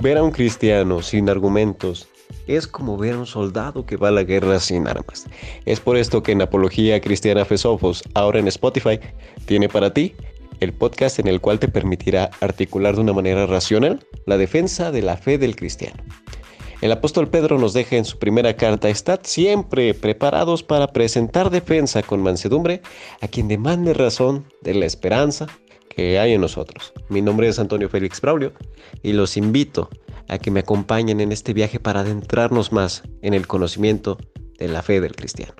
Ver a un cristiano sin argumentos es como ver a un soldado que va a la guerra sin armas. Es por esto que en Apología Cristiana Fesofos, ahora en Spotify, tiene para ti el podcast en el cual te permitirá articular de una manera racional la defensa de la fe del cristiano. El apóstol Pedro nos deja en su primera carta, estad siempre preparados para presentar defensa con mansedumbre a quien demande razón de la esperanza que hay en nosotros. Mi nombre es Antonio Félix Braulio y los invito a que me acompañen en este viaje para adentrarnos más en el conocimiento de la fe del cristiano.